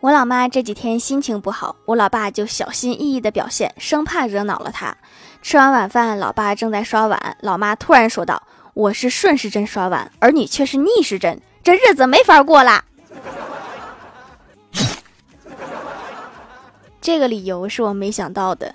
我老妈这几天心情不好我老爸就小心翼翼的表现生怕惹恼了她。吃完晚饭老爸正在刷碗老妈突然说道我是顺时针刷碗而你却是逆时针这日子没法过啦。这个理由是我没想到的。